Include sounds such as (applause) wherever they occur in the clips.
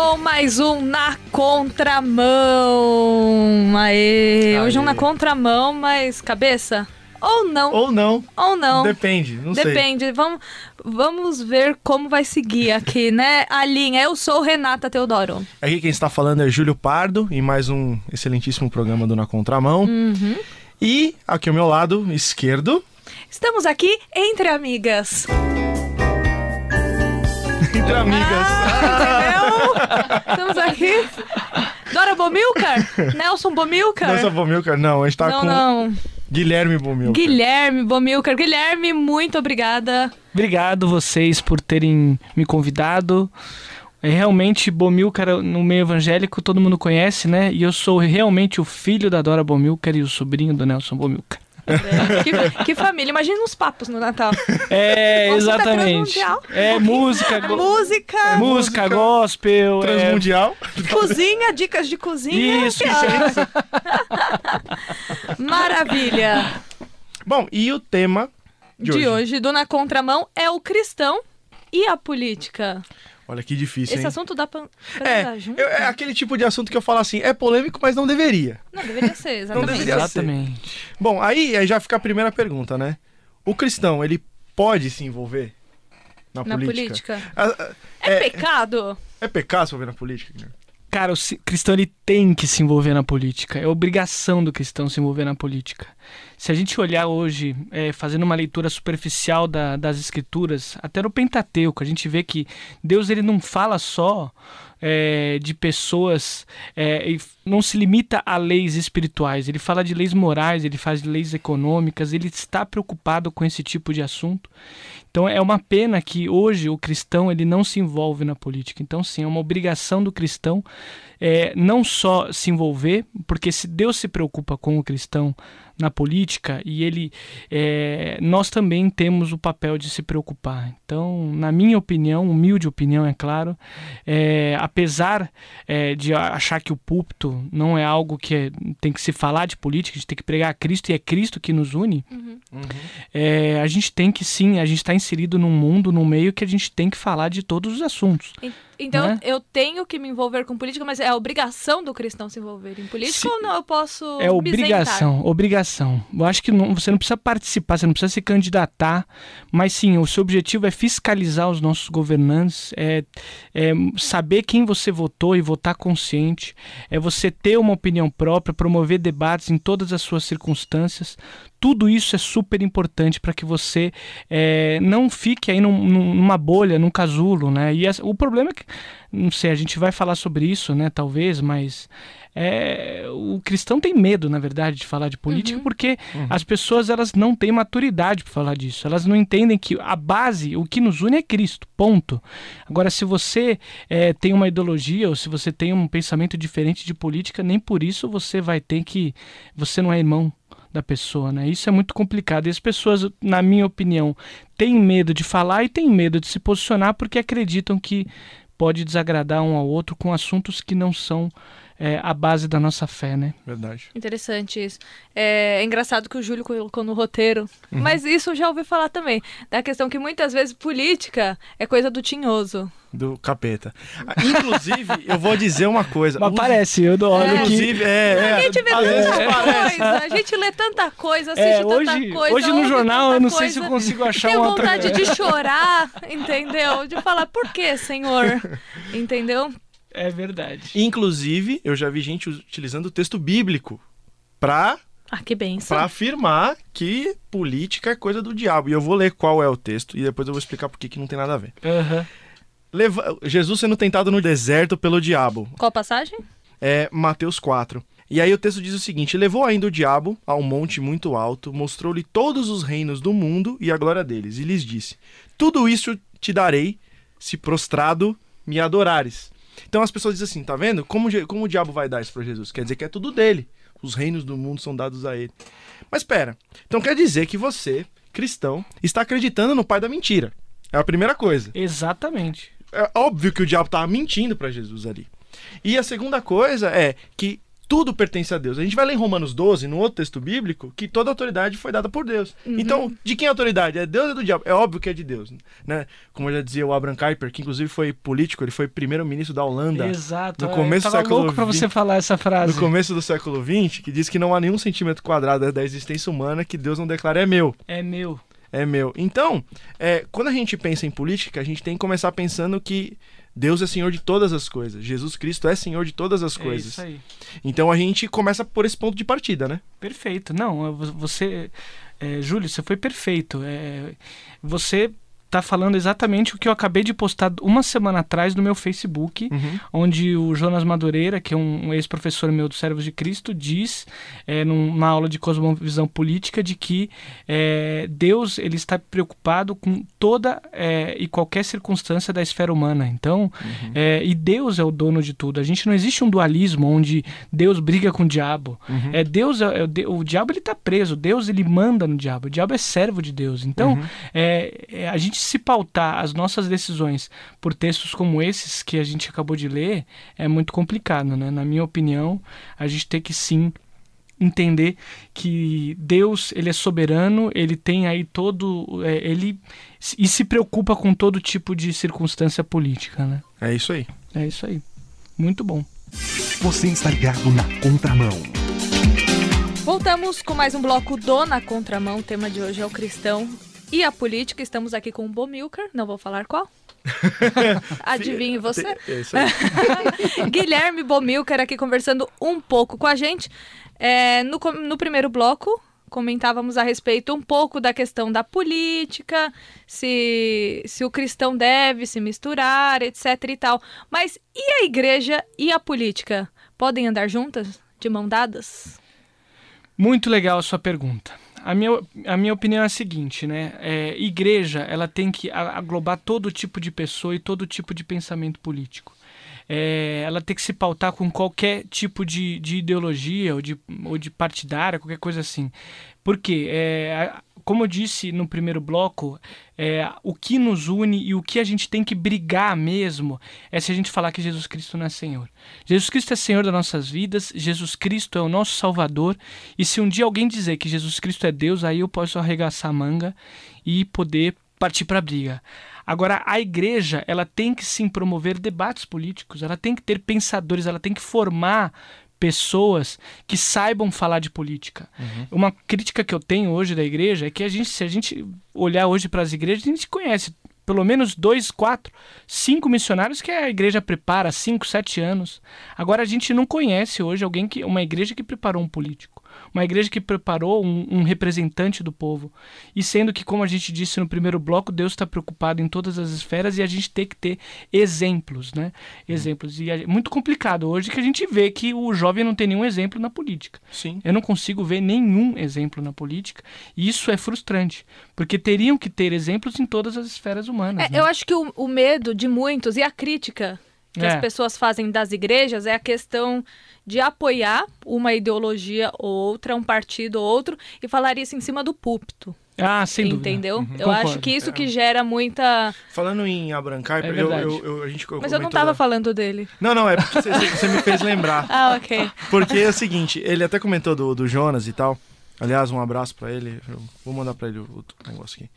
Começou mais um Na Contramão. Aê. Aê. Hoje um Na Contramão, mas cabeça? Ou não. Ou não. Ou não. Depende, não sei. Depende. Vamos, vamos ver como vai seguir aqui, né? (laughs) A linha. Eu sou Renata Teodoro. Aqui quem está falando é Júlio Pardo, em mais um excelentíssimo programa do Na Contramão. Uhum. E aqui ao meu lado esquerdo, Estamos aqui entre amigas. entre amigas. Ah? Estamos aqui. Dora Bomilcar? Nelson Bomilcar? Nossa, Bomilcar, não, a gente tá não, com não. Guilherme Bomilcar. Guilherme Bomilcar. Guilherme, muito obrigada. Obrigado vocês por terem me convidado. É, realmente, Bomilcar no meio evangélico todo mundo conhece, né? E eu sou realmente o filho da Dora Bomilcar e o sobrinho do Nelson Bomilcar. Que, que família. Imagina uns papos no Natal. É, Nossa, tá exatamente. transmundial. É música, (laughs) go- Música, música, gospel. é- Transmundial. cozinha, dicas de cozinha. Isso, Ah. Maravilha. Bom, e o tema de, De hoje, do Na Contramão, é o cristão e a política. Olha que difícil, Esse hein? assunto dá pra, pra É, eu- é aquele tipo de assunto que eu falo assim, é polêmico, mas não deveria. Não, deveria ser, (laughs) exatamente. deveria ser. Exatamente. Bom, aí, aí já fica a primeira pergunta, né? O cristão, ele pode se envolver na, Na política? política. Ah, ah, É, É- pecado? É pecado se envolver na política? Guilherme? Cara, o cristão ele tem que se envolver na política. É obrigação do cristão se envolver na política. Se a gente olhar hoje, é, fazendo uma leitura superficial da- das escrituras, até no Pentateuco, a gente vê que Deus ele não fala só é, de pessoas, é, não se limita a leis espirituais. Ele fala de leis morais, ele faz leis econômicas. Ele está preocupado com esse tipo de assunto. Então é uma pena que hoje o cristão ele não se envolve na política. Então sim, é uma obrigação do cristão é, não só se envolver, porque se Deus se preocupa com o cristão na política e ele, é, nós também temos o papel de se preocupar. Então, na minha opinião, humilde opinião, é claro, é, apesar é, de achar que o púlpito não é algo que é- tem que se falar de política, a gente tem que pregar a Cristo e é Cristo que nos une, é, a gente tem que sim, a gente está inserido num mundo, num meio que a gente tem que falar de todos os assuntos. En- Então Né? eu tenho que me envolver com política, mas é a obrigação do cristão se envolver em política Se- ou não? Eu posso. É obrigação, obrigação. Eu acho que não- você não precisa participar, você não precisa se candidatar, mas sim, o seu objetivo é fiscalizar os nossos governantes, é, é saber quem você votou e votar consciente, é você ter uma opinião própria, promover debates em todas as suas circunstâncias. Tudo isso é super importante para que você é, não fique aí num- num- numa bolha, num casulo, né? E essa- o problema é que, não sei, a gente vai falar sobre isso, né? Talvez, mas é, o cristão tem medo, na verdade, de falar de política Uhum. porque as pessoas elas não têm maturidade para falar disso. Elas não entendem que a base, o que nos une é Cristo. Ponto. Agora, se você é, tem uma ideologia ou se você tem um pensamento diferente de política, nem por isso você vai ter que você não é irmão da pessoa, né? Isso é muito complicado. E as pessoas, na minha opinião, têm medo de falar e têm medo de se posicionar porque acreditam que pode desagradar um ao outro com assuntos que não são é, a base da nossa fé, né? Verdade. Interessante isso. É, é engraçado que o Júlio colocou no roteiro, Uhum. mas isso eu já ouvi falar também. Da questão que muitas vezes política é coisa do tinhoso. Do capeta. Ah, Inclusive, eu vou dizer uma coisa. Mas parece, eu dou olho que Inclusive, é, é, a gente vê tanta coisa, a gente lê tanta coisa, assiste É, tanta hoje, coisa. hoje no jornal tanta eu não sei coisa. se eu consigo achar Tenho uma outra... vontade de chorar, entendeu? De falar, por que, Senhor? (laughs) Entendeu? É verdade. Inclusive, eu já vi gente utilizando o texto bíblico pra, Ah, que benção. pra afirmar que política é coisa do diabo. E eu vou ler qual é o texto e depois eu vou explicar por que que não tem nada a ver. Aham. Leva- Jesus sendo tentado no deserto pelo diabo. Qual a passagem? É Mateus 4. E aí o texto diz o seguinte: Levou ainda o diabo a um monte muito alto, mostrou-lhe todos os reinos do mundo e a glória deles, e lhes disse: Tudo isso te darei, se prostrado me adorares. Então as pessoas dizem assim: tá vendo? Como, como o diabo vai dar isso para Jesus? Quer dizer que é tudo dele. Os reinos do mundo são dados a ele. Mas espera. Então quer dizer que você, cristão, está acreditando no pai da mentira. É a primeira coisa. Exatamente. É óbvio que o diabo estava mentindo para Jesus ali. E a segunda coisa é que tudo pertence a Deus. A gente vai ler em Romanos 12, no outro texto bíblico, que toda autoridade foi dada por Deus. Uhum. Então, de quem é a autoridade? É Deus ou do diabo? É óbvio que é de Deus, né? Como já dizia o Abraham Kuyper, que inclusive foi político, ele foi primeiro-ministro da Holanda. Exato. No é, começo eu do tava século louco pra você falar essa frase. No começo do século XX, que diz que não há nenhum centímetro quadrado da existência humana que Deus não declare é meu. É meu. É meu. Então, é, quando a gente pensa em política, a gente tem que começar pensando que Deus é Senhor de todas as coisas. Jesus Cristo é Senhor de todas as É coisas. isso aí. Então a gente começa por esse ponto de partida, né? Perfeito. Não, vo- você. é, Júlio, você foi perfeito. É, você tá falando exatamente o que eu acabei de postar uma semana atrás no meu Facebook, Uhum. onde o Jonas Madureira, que é um, ex-professor meu do Servos de Cristo, diz, é, numa aula de cosmovisão política, de que é, Deus ele está preocupado com toda é, e qualquer circunstância da esfera humana. Então, é, e Deus é o dono de tudo. A gente não existe um dualismo onde Deus briga com o diabo. Uhum. É Deus, é, é o diabo ele está preso. Deus ele manda no diabo. O diabo é servo de Deus. Então, Uhum. é, é, a gente se pautar as nossas decisões por textos como esses que a gente acabou de ler é muito complicado, né? Na minha opinião, a gente tem que sim entender que Deus ele é soberano, ele tem aí todo, é, ele e se preocupa com todo tipo de circunstância política, né? É isso aí. É isso aí. Muito bom. Você está ligado na contramão. Voltamos com mais um bloco do Na Contramão. O tema de hoje é o cristão e a política. Estamos aqui com o Bomilcar, não vou falar qual. (laughs) Adivinhe você. É isso aí. (laughs) Guilherme Bomilcar aqui conversando um pouco com a gente. É, no, no primeiro bloco, comentávamos a respeito um pouco da questão da política, se, se o cristão deve se misturar, etc e tal. Mas e a igreja e a política? Podem andar juntas? De mão dadas? Muito legal a sua pergunta. A minha, a minha opinião é a seguinte, né? É, igreja, ela tem que aglobar todo tipo de pessoa e todo tipo de pensamento político. É, ela tem que se pautar com qualquer tipo de, de ideologia ou de, ou de partidária, qualquer coisa assim. Por quê? É, como eu disse no primeiro bloco, é, o que nos une e o que a gente tem que brigar mesmo é se a gente falar que Jesus Cristo não é Senhor. Jesus Cristo é Senhor das nossas vidas, Jesus Cristo é o nosso Salvador, e se um dia alguém dizer que Jesus Cristo é Deus, aí eu posso arregaçar a manga e poder partir para a briga. Agora, a igreja, ela tem que sim promover debates políticos, ela tem que ter pensadores, ela tem que formar pessoas que saibam falar de política. Uma crítica que eu tenho hoje da igreja é que a gente, se a gente olhar hoje para as igrejas, a gente conhece pelo menos dois, quatro, cinco missionários que a igreja prepara há cinco, sete anos. Agora a gente não conhece hoje alguém que uma igreja que preparou um político, uma igreja que preparou um, um representante do povo. E sendo que, como a gente disse no primeiro bloco, Deus está preocupado em todas as esferas e a gente tem que ter exemplos, né? Exemplos. E é muito complicado hoje que a gente vê que o jovem não tem nenhum exemplo na política. Sim. Eu não consigo ver nenhum exemplo na política e isso é frustrante, porque teriam que ter exemplos em todas as esferas humanas. É, né? eu acho que o, o medo de muitos e a crítica que É. as pessoas fazem das igrejas é a questão de apoiar uma ideologia ou outra, um partido ou outro, e falar isso em cima do púlpito. Ah, sem dúvida. entendeu? Eu Concordo. acho que isso que gera muita. Falando em Abraham Kuyper, É eu, verdade. eu- eu- a gente Mas eu não comentou tava da- falando dele. Não, não, é porque você, você me fez lembrar. (laughs) Ah, ok. Porque é o seguinte, ele até comentou do, do Jonas e tal. Aliás, um abraço pra ele. Eu vou mandar pra ele o, o negócio aqui.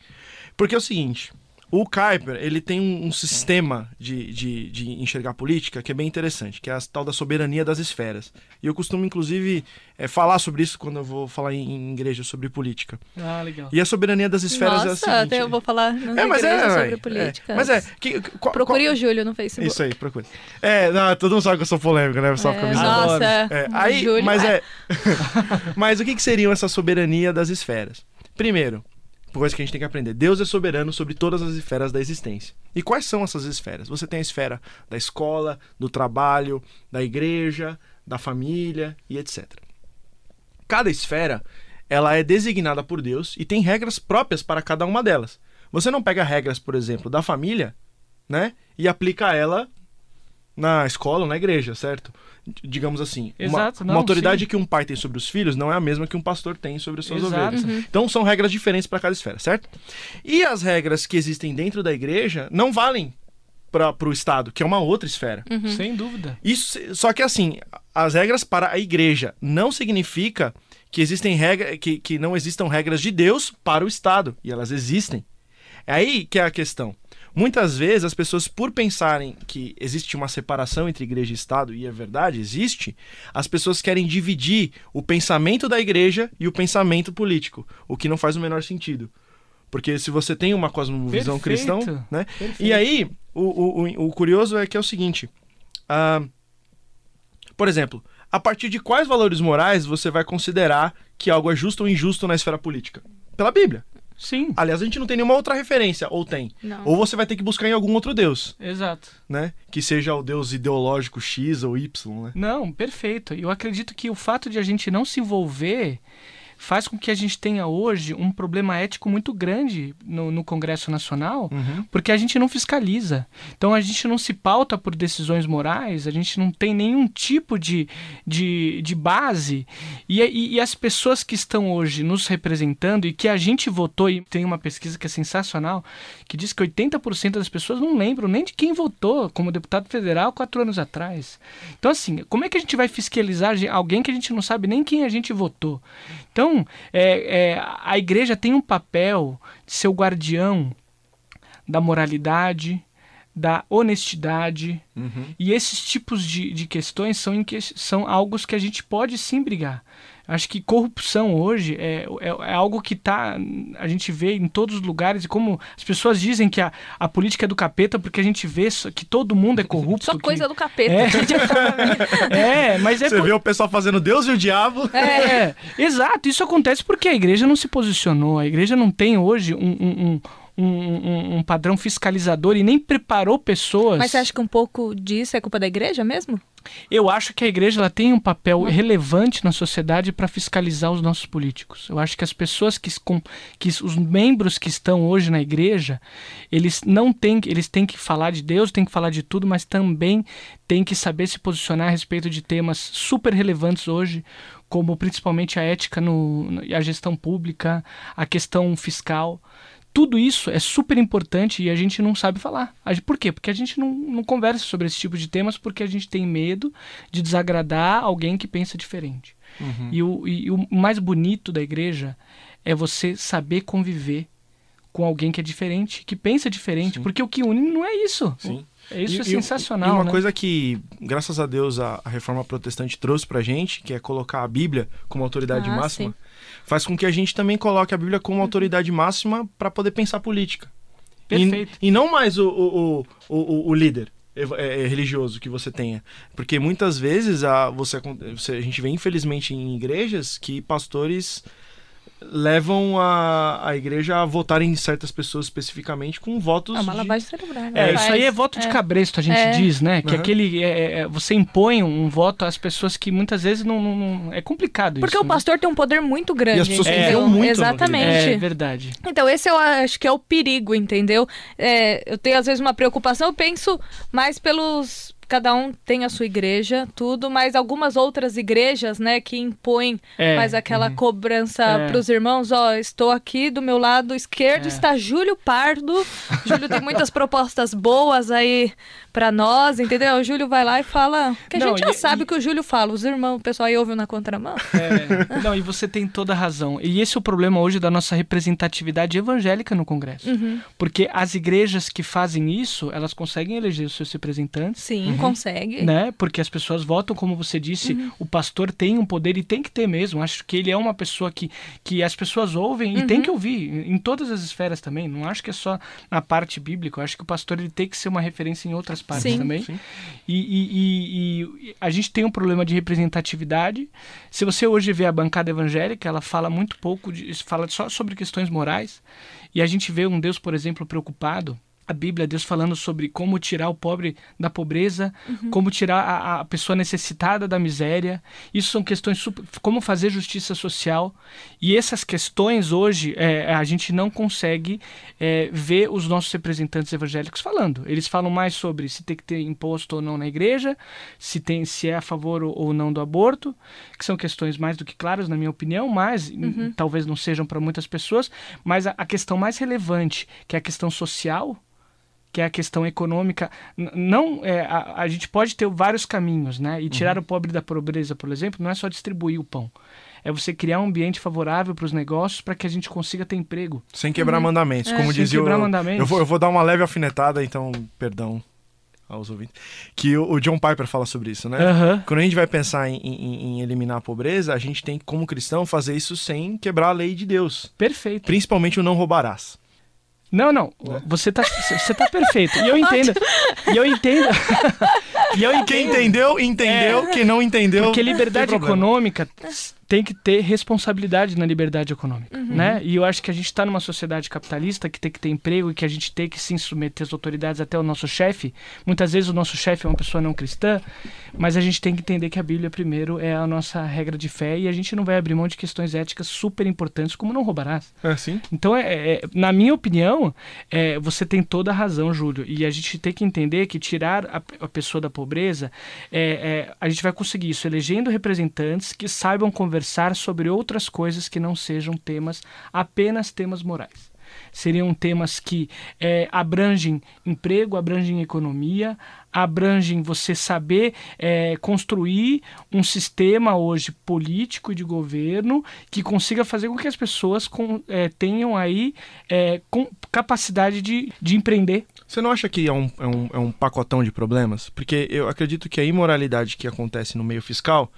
Porque é o seguinte, o Kuiper, ele tem um, um sistema de, de, de enxergar política que é bem interessante, que é a tal da soberania das esferas. E eu costumo, inclusive, é, falar sobre isso quando eu vou falar em, em igreja sobre política. Ah, legal. E a soberania das esferas é a Nossa, seguinte... até eu vou falar nas É, mas é, sobre é. política. Mas é, que, qual- Procure qual- o Júlio no Facebook. Isso aí, procure. É, não, todo mundo sabe que eu sou polêmico, né? Só fica É, avisando. nossa, É, o aí, Júlio mas é. (laughs) mas o que, que seriam essa soberania das esferas? Primeiro, coisa que a gente tem que aprender: Deus é soberano sobre todas as esferas da existência. E quais são essas esferas? Você tem a esfera da escola, do trabalho, da igreja, da família e etc. Cada esfera ela é designada por Deus e tem regras próprias para cada uma delas. Você não pega regras, por exemplo, da família, né, e aplica ela na escola ou na igreja, certo? Digamos assim, uma- Exato, uma, não, autoridade sim. que um pai tem sobre os filhos não é a mesma que um pastor tem sobre as suas Exato. ovelhas. Então são regras diferentes para cada esfera, certo? E as regras que existem dentro da igreja não valem para o Estado, que é uma outra esfera. Sem dúvida. Isso, só que assim, as regras para a igreja. Não significa que existem regras que, que não existam regras de Deus para o Estado. E elas existem. É aí que é a questão. Muitas vezes as pessoas, por pensarem que existe uma separação entre igreja e Estado, e é verdade, existe, as pessoas querem dividir o pensamento da igreja e o pensamento político, o que não faz o menor sentido. Porque se você tem uma cosmovisão Perfeito. cristã, né? Perfeito. E aí, o, o, o, curioso é que é o seguinte: ah, por exemplo, a partir de quais valores morais você vai considerar que algo é justo ou injusto na esfera política? Pela Bíblia. Sim, Aliás, a gente não tem nenhuma outra referência, ou tem. Não. Ou você vai ter que buscar em algum outro Deus, exato. né? Que seja o Deus ideológico X ou Y, né? Não, perfeito. Eu acredito que o fato de a gente não se envolver faz com que a gente tenha hoje um problema ético muito grande no, no Congresso Nacional, Uhum. porque a gente não fiscaliza. Então a gente não se pauta por decisões morais, a gente não tem nenhum tipo de, de, de base. E, e, e as pessoas que estão hoje nos representando e que a gente votou, e tem uma pesquisa que é sensacional, que diz que 80% das pessoas não lembram nem de quem votou como deputado federal quatro anos atrás. Então, assim, como é que a gente vai fiscalizar alguém que a gente não sabe nem quem a gente votou? Então, é, é, a igreja tem um papel de ser o guardião da moralidade, da honestidade. E esses tipos de, de questões são, são algo que a gente pode sim brigar. Acho que corrupção hoje é, é, é algo que tá, a gente vê em todos os lugares. E como as pessoas dizem que a, a política é do capeta, porque a gente vê só- que todo mundo é corrupto. Só que- coisa do capeta. É. (laughs) É, mas é Você por- vê o pessoal fazendo Deus e o diabo. é, exato. Isso acontece porque a igreja não se posicionou. A igreja não tem hoje um, um, um, um- um padrão fiscalizador e nem preparou pessoas. Mas você acha que um pouco disso é culpa da igreja mesmo? Eu acho que a igreja ela tem um papel relevante na sociedade para fiscalizar os nossos políticos. Eu acho que as pessoas que, com, que os membros que estão hoje na igreja, eles não têm, eles têm que falar de Deus, têm que falar de tudo, mas também têm que saber se posicionar a respeito de temas super relevantes hoje, como principalmente a ética no, no- e a gestão pública, a questão fiscal. Tudo isso é super importante e a gente não sabe falar. Por quê? Porque a gente não, não conversa sobre esse tipo de temas porque a gente tem medo de desagradar alguém que pensa diferente. E, o, e o mais bonito da igreja é você saber conviver com alguém que é diferente, que pensa diferente, Sim. porque o que une não é isso. Sim. É isso E- é sensacional, E uma né? coisa que, graças a Deus, a, a reforma protestante trouxe pra gente, que é colocar a Bíblia como autoridade Ah, máxima, sim. Faz com que a gente também coloque a Bíblia como autoridade máxima pra poder pensar política. Perfeito. E, e não mais o, o, o, o, líder é, é, religioso que você tenha. Porque muitas vezes a, você- a gente vê, infelizmente, em igrejas que pastores levam a, a igreja a votar em certas pessoas especificamente com votos É uma de- lavagem cerebral. né? É, isso aí é voto de é. cabresto, a gente É. diz, né? Que Aham. aquele. é, é, você impõe um voto às pessoas que muitas vezes não. não- não- é complicado Porque isso. o pastor tem um poder muito grande. E as pessoas entendeu? confiam muito Exatamente. Né? É verdade. Então, esse eu acho que é o perigo, entendeu? É, eu tenho, às vezes, uma preocupação, eu penso mais pelos. Cada um tem a sua igreja, tudo, mas algumas outras igrejas, né, que impõem É, mais aquela cobrança É. pros irmãos, ó, estou aqui do meu lado esquerdo, É. está Júlio Pardo. Júlio tem muitas (laughs) propostas boas aí pra nós, entendeu? O Júlio vai lá e fala. Que a Não, gente já e- sabe o que o Júlio fala, os irmãos, o pessoal aí ouve na contramão. É, não, e você tem toda a razão. E esse é o problema hoje da nossa representatividade evangélica no Congresso. Uhum. Porque as igrejas que fazem isso, elas conseguem eleger os seus representantes. Sim, consegue. Né? Porque as pessoas votam, como você disse, Uhum. o pastor tem um poder e tem que ter mesmo. Acho que ele é uma pessoa que, que as pessoas ouvem e Uhum. tem que ouvir, em em todas as esferas também. Não acho que é só na parte bíblica. Eu acho que o pastor ele tem que ser uma referência em outras partes Sim. também. Sim. E, e- e- e a gente tem um problema de representatividade. Se você hoje vê a bancada evangélica, ela fala muito pouco, de, fala só sobre questões morais. E a gente vê um Deus, por exemplo, preocupado. A Bíblia, Deus falando sobre como tirar o pobre da pobreza, como tirar a, a pessoa necessitada da miséria. Isso são questões super, como fazer justiça social. E essas questões hoje é, a gente não consegue é, ver os nossos representantes evangélicos falando. Eles falam mais sobre se tem que ter imposto ou não na igreja, se tem se é a favor ou- não do aborto, que são questões mais do que claras na minha opinião, mas hum, talvez não sejam para muitas pessoas. Mas a, a questão mais relevante, que é a questão social, que é a questão econômica. Não, é, a, a gente pode ter vários caminhos, né? E tirar o pobre da pobreza, por exemplo, não é só distribuir o pão. É você criar um ambiente favorável para os negócios para que a gente consiga ter emprego. Sem quebrar mandamentos, É. como Sem dizia quebrar o... mandamentos. Eu vou, eu vou dar uma leve alfinetada, então, perdão aos ouvintes. Que o, John Piper fala sobre isso, né? Aham. Quando a gente vai pensar em, em- em eliminar a pobreza, a gente tem, como cristão, fazer isso sem quebrar a lei de Deus. Perfeito. Principalmente o não roubarás. Não, não. Você tá, você tá perfeito. E eu entendo. E eu entendo. (laughs) e eu entendo. Quem entendeu, entendeu. Quem não entendeu. Porque liberdade econômica tem que ter responsabilidade na liberdade econômica, Uhum. né? E eu acho que a gente está numa sociedade capitalista que tem que ter emprego e que a gente tem que se submeter às autoridades até o nosso chefe. Muitas vezes o nosso chefe é uma pessoa não cristã, mas a gente tem que entender que a Bíblia primeiro é a nossa regra de fé e a gente não vai abrir mão de questões éticas super importantes como não roubarás. É assim? Então, é, é- na minha opinião, é, você tem toda a razão, Júlio. E a gente tem que entender que tirar a, a pessoa da pobreza, é, é, a gente vai conseguir isso elegendo representantes que saibam conversar sobre outras coisas que não sejam temas, apenas temas morais. Seriam temas que é, abrangem emprego, abrangem economia, abrangem você saber é, construir um sistema hoje político e de governo que consiga fazer com que as pessoas com- é, tenham aí é, capacidade de, de empreender. Você não acha que é um, é, um, é um pacotão de problemas? Porque eu acredito que a imoralidade que acontece no meio fiscal,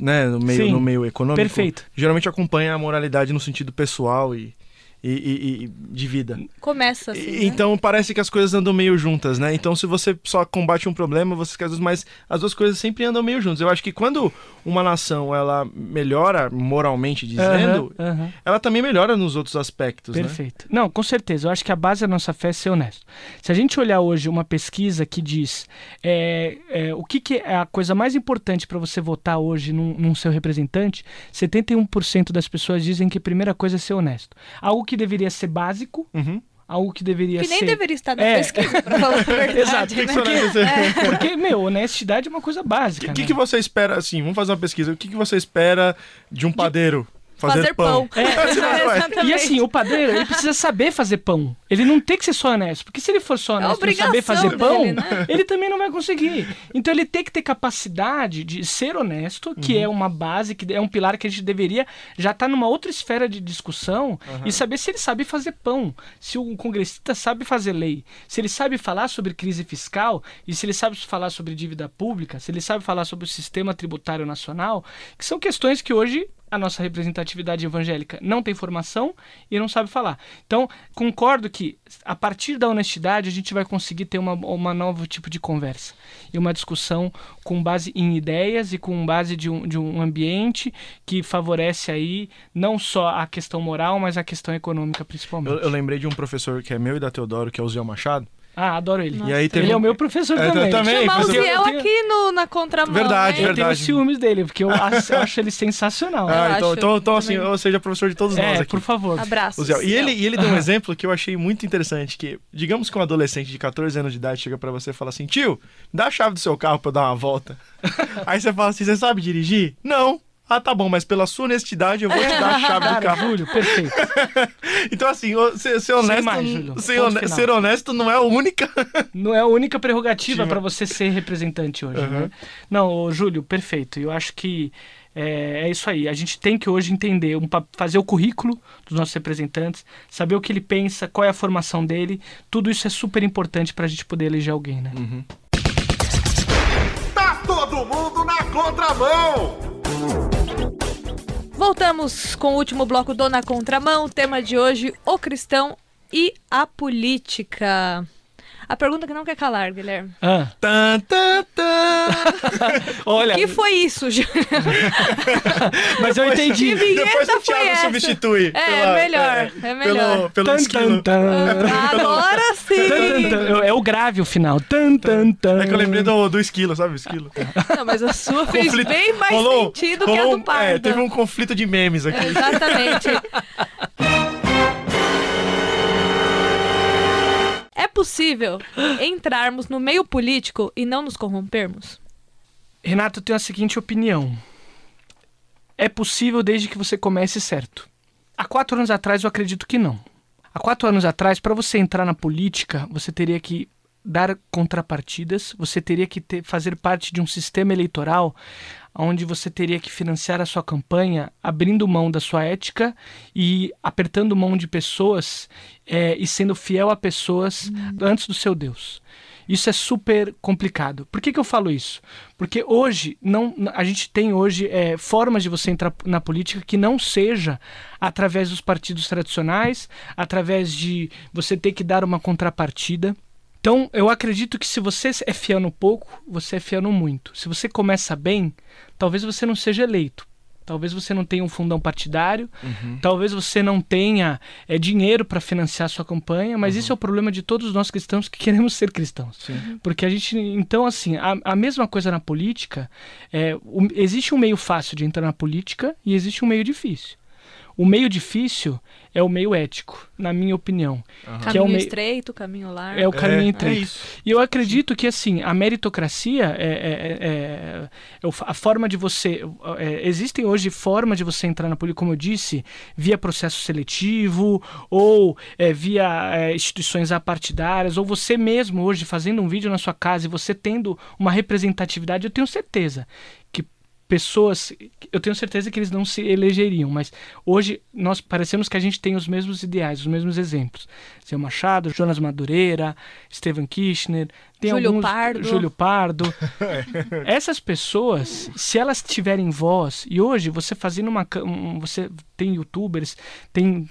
né, no meio, Sim. no meio econômico, Perfeito. geralmente acompanha a moralidade no sentido pessoal e, e, e- e de vida. Começa assim. E- né? Então parece que as coisas andam meio juntas, né? Então se você só combate um problema, você quer mas as duas coisas sempre andam meio juntas. Eu acho que quando uma nação ela melhora moralmente dizendo, Aham, aham. ela também melhora nos outros aspectos, né? Perfeito. Não, com certeza. Eu acho que a base da nossa fé é ser honesto. Se a gente olhar hoje uma pesquisa que diz é, é, o que, que é a coisa mais importante para você votar hoje num, num seu representante, 71% das pessoas dizem que a primeira coisa é ser honesto. Algo que deveria ser básico, Uhum. algo que deveria Que nem ser. deveria estar na É. pesquisa, pra falar a (laughs) verdade. Exato. né? Porque, Porque, meu, honestidade é uma coisa básica. O que, né? que você espera, assim, vamos fazer uma pesquisa. O que, que você espera de um padeiro fazer, Fazer pão. É, (laughs) Exatamente. E assim, o padeiro, ele precisa saber fazer pão. Ele não tem que ser só honesto. Porque se ele for só honesto e saber fazer pão, dele, né? ele também não vai conseguir. Então ele tem que ter capacidade de ser honesto, que Uhum. é uma base, que é um pilar que a gente deveria já estar numa outra esfera de discussão Uhum. e saber se ele sabe fazer pão, se o congressista sabe fazer lei, se ele sabe falar sobre crise fiscal e se ele sabe falar sobre dívida pública, se ele sabe falar sobre o sistema tributário nacional, que são questões que hoje a nossa representatividade evangélica não tem formação e não sabe falar. Então, concordo que a partir da honestidade a gente vai conseguir ter uma, uma novo tipo de conversa e uma discussão com base em ideias e com base de um, de um ambiente que favorece aí não só a questão moral, mas a questão econômica principalmente. Eu, eu lembrei de um professor que é meu e da Teodoro, que é o Zé Machado. Ah, adoro ele. E aí teve Ele é o meu professor É, eu também. também. Chamar o Porque eu Ziel tenho- aqui no, na contramão. Verdade, né? Eu tenho verdade. ciúmes dele, porque eu acho, eu acho ele sensacional. Eu Ah, então, então, então assim, também. ou seja, professor de todos nós é, aqui. por favor. Abraço. E ele, e ele deu um (laughs) exemplo que eu achei muito interessante, que digamos que um adolescente de 14 anos de idade chega pra você e fala assim, tio, dá a chave do seu carro pra eu dar uma volta. (laughs) Aí você fala assim, você sabe dirigir? Não. Ah, tá bom, mas pela sua honestidade eu vou te dar a chave do (laughs) carro. Júlio, perfeito. (laughs) Então assim, ser, ser honesto, mais, Júlio. ser, ser honesto não é a única. (laughs) Não é a única prerrogativa para você ser representante hoje, Uhum. né? Não, ô, Júlio, perfeito. Eu acho que é, é isso aí. A gente tem que hoje entender, um, fazer o currículo dos nossos representantes, saber o que ele pensa, qual é a formação dele. Tudo isso é super importante para a gente poder eleger alguém, né? Tá todo mundo na contramão! Voltamos com o último bloco do Na Contramão. O tema de hoje, o cristão e a política. A pergunta que não quer calar, Guilherme. Ah, Tan, tan, tan. (laughs) olha, O que foi isso, Júlio? (laughs) mas eu entendi. Que vinheta Depois o foi Thiago essa? substitui. É, pela- melhor, é melhor. Pelo, pelo Tan, esquilo. tan. Agora sim! É o grave o final. Tan, tan, tan. É que eu lembrei do, do esquilo, sabe? o Esquilo. Não, mas a sua fez bem mais rolou- sentido que a rolou do um- Pardo. É, teve um conflito de memes aqui. Exatamente. (laughs) possível entrarmos no meio político e não nos corrompermos? Renato, eu tenho a seguinte opinião. É possível desde que você comece certo. Há quatro anos atrás eu acredito que não. Há quatro anos atrás, para você entrar na política, você teria que dar contrapartidas, você teria que ter, fazer parte de um sistema eleitoral onde você teria que financiar a sua campanha abrindo mão da sua ética e apertando mão de pessoas é, e sendo fiel a pessoas antes do seu Deus. Isso é super complicado. Por que, que eu falo isso? Porque hoje não, a gente tem hoje é, formas de você entrar na política que não seja através dos partidos tradicionais, através de você ter que dar uma contrapartida. Então, eu acredito que se você é fiel no pouco, você é fiel no muito. Se você começa bem, talvez você não seja eleito. Talvez você não tenha um fundão partidário, Uhum. talvez você não tenha é, dinheiro para financiar sua campanha, mas isso é o problema de todos nós cristãos que (laughs) queremos ser cristãos. Sim. Porque a gente, então, assim, a, a mesma coisa na política, é, o- existe um meio fácil de entrar na política e existe um meio difícil. O meio difícil é o meio ético, na minha opinião. Que Caminho é o meio, estreito, caminho largo. é o caminho É, é isso. e eu acredito que assim a meritocracia é, é- é- é a forma de você é, existem hoje formas de você entrar na política, como eu disse, via processo seletivo ou é, via é, instituições apartidárias ou você mesmo hoje fazendo um vídeo na sua casa e você tendo uma representatividade, eu tenho certeza que pessoas, eu tenho certeza que eles não se elegeriam, mas hoje nós parecemos que a gente tem os mesmos ideais, os mesmos exemplos. Seu Machado, Jonas Madureira, Steven Kirchner, tem Júlio alguns, Pardo. Júlio Pardo. (laughs) Essas pessoas, se elas tiverem voz, e hoje você fazendo uma, um, você tem YouTubers, tem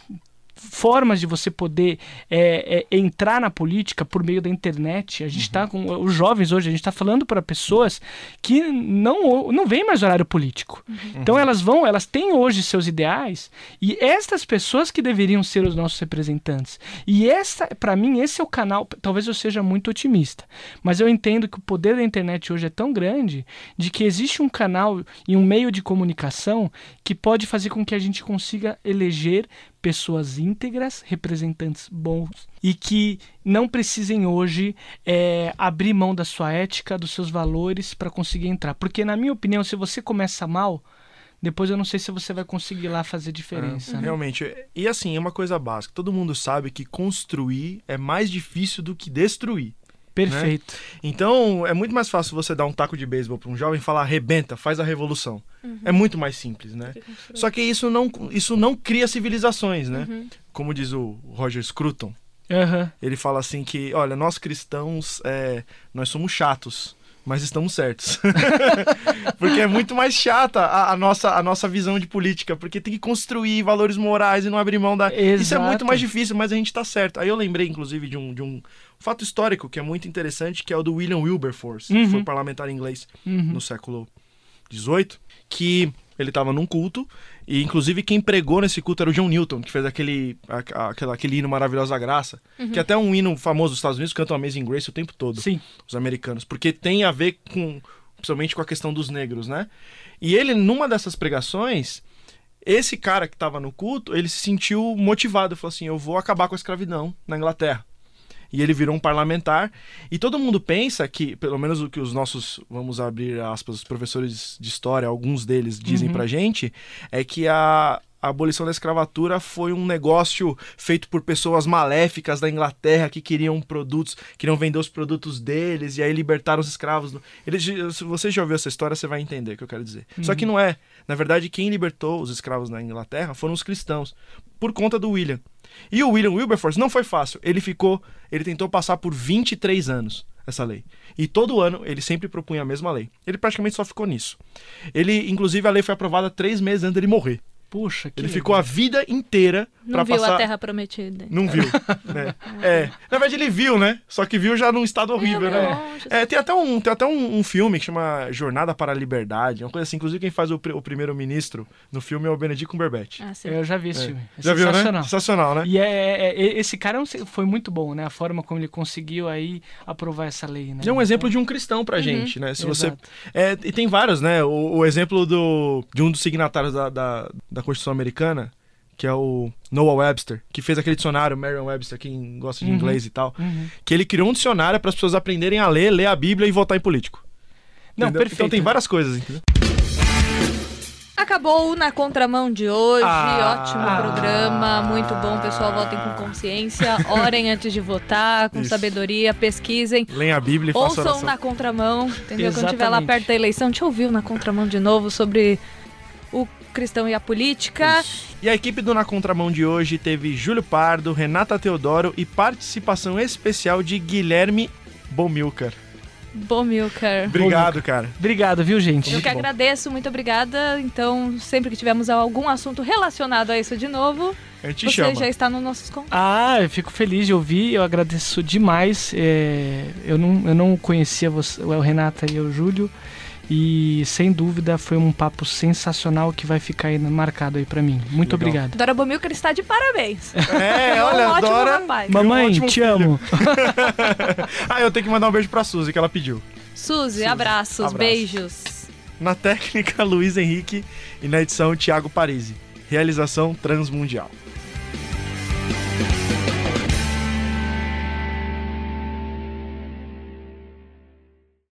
formas de você poder é, é, entrar na política por meio da internet. A gente está com os jovens hoje, a gente está falando para pessoas que não não vem mais horário político. Então elas vão, elas têm hoje seus ideais e estas pessoas que deveriam ser os nossos representantes. E essa, para mim, esse é o canal. Talvez eu seja muito otimista, mas eu entendo que o poder da internet hoje é tão grande de que existe um canal e um meio de comunicação que pode fazer com que a gente consiga eleger pessoas íntegras, representantes bons e que não precisem hoje é, abrir mão da sua ética, dos seus valores para conseguir entrar. Porque, na minha opinião, se você começa mal, depois eu não sei se você vai conseguir lá fazer diferença. né? Realmente. E assim, é uma coisa básica. Todo mundo sabe que construir é mais difícil do que destruir. Perfeito. Então, é muito mais fácil você dar um taco de beisebol para um jovem e falar arrebenta, faz a revolução. É muito mais simples, né? Só que isso não, isso não cria civilizações, né? Como diz o Roger Scruton, Aham. ele fala assim que, olha, nós cristãos, é, nós somos chatos, mas estamos certos. (laughs) porque é muito mais chata a, a nossa, a nossa visão de política, porque tem que construir valores morais e não abrir mão da... Isso é muito Exato. mais difícil, mas a gente tá certo. Aí eu lembrei, inclusive, de um, de um fato histórico que é muito interessante, que é o do William Wilberforce, que Uhum. foi parlamentar inglês Uhum. no século XVIII, que ele estava num culto, e inclusive quem pregou nesse culto era o John Newton, que fez aquele, a- aquela, aquele hino Maravilhosa Graça, que é até um hino famoso dos Estados Unidos, canta o Amazing Grace o tempo todo, Sim. os americanos, porque tem a ver com, principalmente com a questão dos negros, né? E ele, numa dessas pregações, esse cara que estava no culto, ele se sentiu motivado, falou assim, eu vou acabar com a escravidão na Inglaterra e ele virou um parlamentar. E todo mundo pensa que, pelo menos o que os nossos, vamos abrir aspas, os professores de história, alguns deles dizem Uhum. pra gente, é que a, a abolição da escravatura foi um negócio feito por pessoas maléficas da Inglaterra que queriam produtos, queriam vender os produtos deles e aí libertaram os escravos. Eles, se você já ouviu essa história, você vai entender o que eu quero dizer. Só que não é. Na verdade, quem libertou os escravos na Inglaterra foram os cristãos, por conta do William. E o William Wilberforce não foi fácil. Ele ficou, ele tentou passar por 23 anos essa lei. E todo ano ele sempre propunha a mesma lei. Ele praticamente só ficou nisso. Ele, inclusive, a lei foi aprovada três meses antes dele morrer. Puxa, que Ele legal. ficou a vida inteira Não pra viu passar. a Terra Prometida. Não viu. (laughs) né? É. Na verdade, ele viu, né? Só que viu já num estado horrível, É, né? É, tem até, um, tem até um, um filme que chama Jornada para a Liberdade, uma coisa assim. Inclusive, quem faz o, o primeiro-ministro no filme é o Benedict Cumberbatch. Ah, sim. Eu já vi esse filme. É Já viu, né? sensacional. Sensacional, né? E é, é- é- esse cara é foi muito bom, né? A forma como ele conseguiu aí aprovar essa lei, né? É um exemplo de um cristão pra gente, né? Se você Exato. é, e tem vários, né? O, o exemplo do, de um dos signatários da, da, da Constituição Americana, que é o Noah Webster, que fez aquele dicionário, Merriam-Webster, quem gosta de Uhum. inglês e tal, Uhum. que ele criou um dicionário para as pessoas aprenderem a ler, ler a Bíblia e votar em político. Não, Entendeu? perfeito. Então tem várias coisas, entendeu? Acabou o Na Contramão de hoje. Ah. Ótimo programa, muito bom. Pessoal, votem com consciência. (laughs) Orem antes de votar, com Isso. sabedoria, pesquisem. Leia a Bíblia e Ouçam oração. na contramão, entendeu? Quando estiver lá Exatamente. perto da eleição, te ouviu na contramão de novo sobre o cristão e a política. E a equipe do Na Contramão de hoje teve Júlio Pardo, Renata Teodoro e participação especial de Guilherme Bomilcar. Bomilcar. Obrigado, cara. Obrigado, viu, gente? Eu que agradeço, muito obrigada. Então, sempre que tivermos algum assunto relacionado a isso de novo, você chama. já está nos nossos contatos. Ah, eu fico feliz de ouvir, eu agradeço demais. é, eu, não, eu não conhecia você, o Renata e o Júlio. E sem dúvida foi um papo sensacional que vai ficar aí marcado aí pra mim. Muito Legal. obrigado. Dora Bomilcar está de parabéns. É, É um olha, ótimo Dora. rapaz. Um Mamãe, ótimo te filho. amo. (laughs) Ah, eu tenho que mandar um beijo pra Suzy, que ela pediu. Suzy, abraços, abraço. beijos. Na técnica, (laughs) Luiz Henrique e na edição, Thiago Parisi. Realização Transmundial.